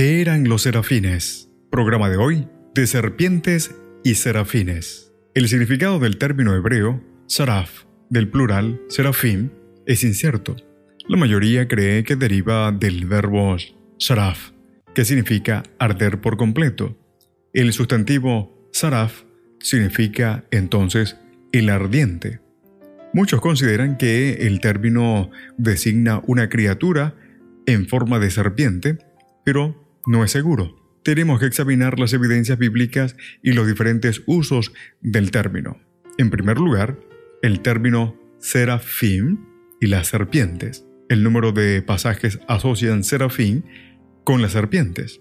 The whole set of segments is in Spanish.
¿Qué eran los serafines? Programa de hoy, de serpientes y serafines. El significado del término hebreo, saraf, del plural, serafim, es incierto. La mayoría cree que deriva del verbo saraf, que significa arder por completo. El sustantivo saraf significa entonces el ardiente. Muchos consideran que el término designa una criatura en forma de serpiente, pero no es seguro. Tenemos que examinar las evidencias bíblicas y los diferentes usos del término. En primer lugar, el término serafim y las serpientes. El número de pasajes asocian serafín con las serpientes,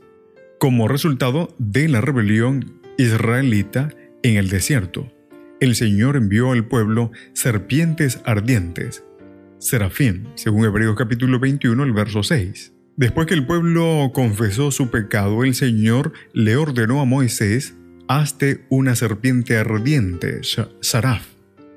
como resultado de la rebelión israelita en el desierto. El Señor envió al pueblo serpientes ardientes, serafín, según Hebreos capítulo 21, el verso 6. Después que el pueblo confesó su pecado, el Señor le ordenó a Moisés, hazte una serpiente ardiente, Saraf,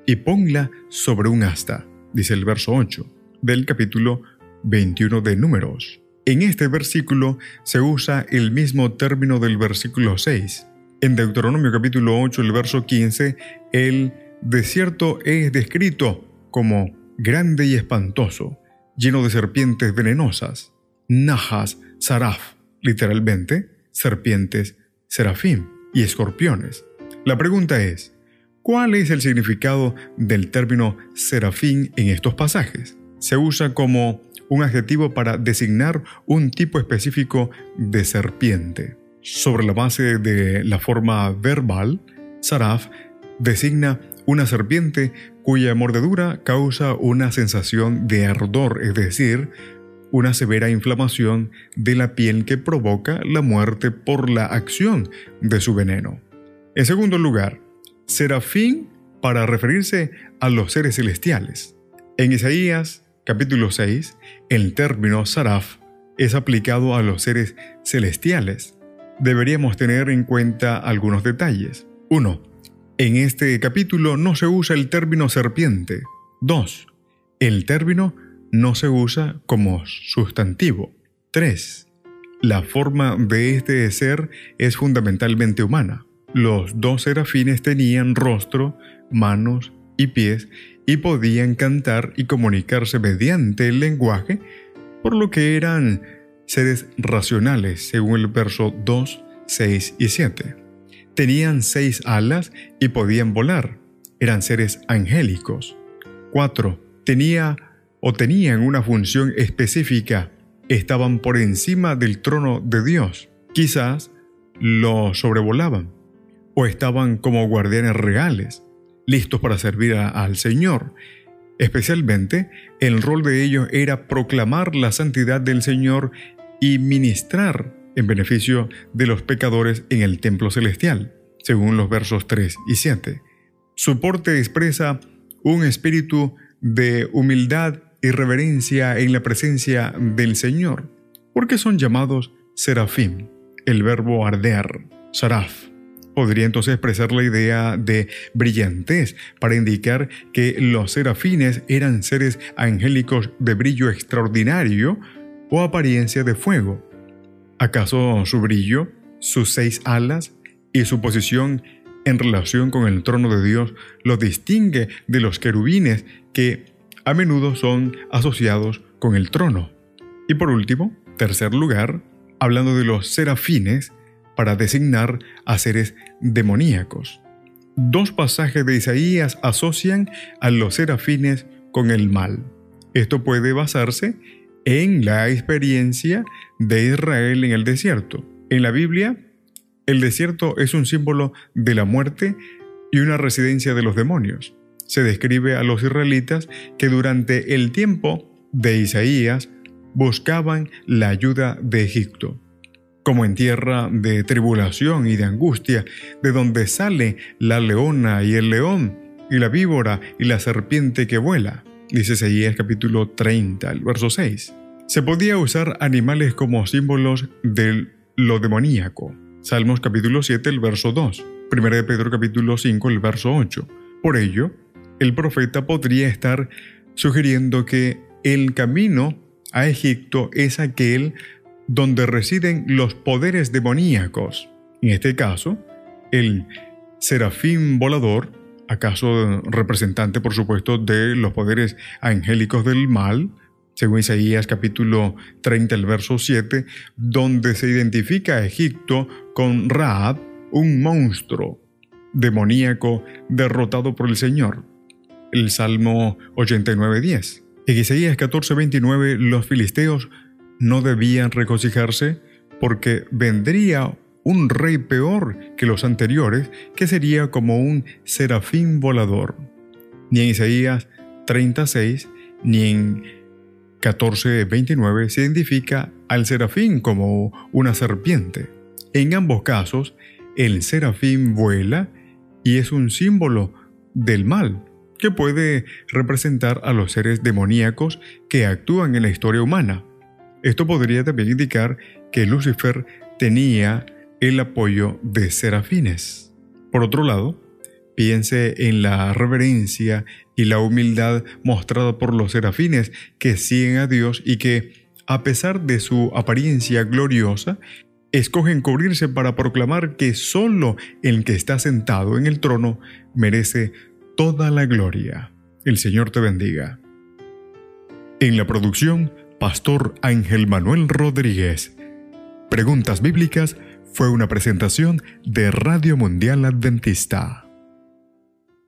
y ponla sobre un asta, dice el verso 8 del capítulo 21 de Números. En este versículo se usa el mismo término del versículo 6. En Deuteronomio capítulo 8, el verso 15, el desierto es descrito como grande y espantoso, lleno de serpientes venenosas. Najas, Saraf, literalmente, serpientes, serafín y escorpiones. La pregunta es, ¿cuál es el significado del término serafín en estos pasajes? Se usa como un adjetivo para designar un tipo específico de serpiente. Sobre la base de la forma verbal, Saraf designa una serpiente cuya mordedura causa una sensación de ardor, es decir, una severa inflamación de la piel que provoca la muerte por la acción de su veneno. En segundo lugar, serafín para referirse a los seres celestiales. En Isaías capítulo 6, el término saraf es aplicado a los seres celestiales. Deberíamos tener en cuenta algunos detalles. 1. En este capítulo no se usa el término serpiente. 2. El término no se usa como sustantivo. 3. La forma de este ser es fundamentalmente humana. Los dos serafines tenían rostro, manos y pies y podían cantar y comunicarse mediante el lenguaje, por lo que eran seres racionales, según el verso 2, 6 y 7. Tenían seis alas y podían volar. Eran seres angélicos. 4. Tenía o tenían una función específica, estaban por encima del trono de Dios. Quizás lo sobrevolaban o estaban como guardianes reales, listos para servir al Señor. Especialmente, el rol de ellos era proclamar la santidad del Señor y ministrar en beneficio de los pecadores en el templo celestial, según los versos 3 y 7. Su porte expresa un espíritu de humildad y reverencia en la presencia del Señor, porque son llamados serafim, el verbo arder, saraf. Podría entonces expresar la idea de brillantez para indicar que los serafines eran seres angélicos de brillo extraordinario o apariencia de fuego. ¿Acaso su brillo, sus seis alas y su posición en relación con el trono de Dios lo distingue de los querubines que a menudo son asociados con el trono. Y por último, tercer lugar, hablando de los serafines para designar a seres demoníacos. Dos pasajes de Isaías asocian a los serafines con el mal. Esto puede basarse en la experiencia de Israel en el desierto. En la Biblia, el desierto es un símbolo de la muerte y una residencia de los demonios se describe a los israelitas que durante el tiempo de Isaías buscaban la ayuda de Egipto. como en tierra de tribulación y de angustia, de donde sale la leona y el león, y la víbora y la serpiente que vuela. Dice Isaías capítulo 30, el verso 6. Se podía usar animales como símbolos de lo demoníaco. Salmos capítulo 7, el verso 2. 1 de Pedro capítulo 5, el verso 8. Por ello, el profeta podría estar sugiriendo que el camino a Egipto es aquel donde residen los poderes demoníacos. En este caso, el serafín volador, acaso representante por supuesto de los poderes angélicos del mal, según Isaías capítulo 30, el verso 7, donde se identifica a Egipto con Raab, un monstruo demoníaco derrotado por el Señor. El Salmo 89, 10. En Isaías 14, 29, los filisteos no debían regocijarse porque vendría un rey peor que los anteriores, que sería como un serafín volador. Ni en Isaías 36 ni en 14:29 se identifica al serafín como una serpiente. En ambos casos, el serafín vuela y es un símbolo del mal, que puede representar a los seres demoníacos que actúan en la historia humana. Esto podría también indicar que Lucifer tenía el apoyo de serafines. Por otro lado, piense en la reverencia y la humildad mostrada por los serafines que siguen a Dios y que, a pesar de su apariencia gloriosa, escogen cubrirse para proclamar que solo el que está sentado en el trono merece toda la gloria. El Señor te bendiga. En la producción, Pastor Ángel Manuel Rodríguez. Preguntas Bíblicas fue una presentación de Radio Mundial Adventista.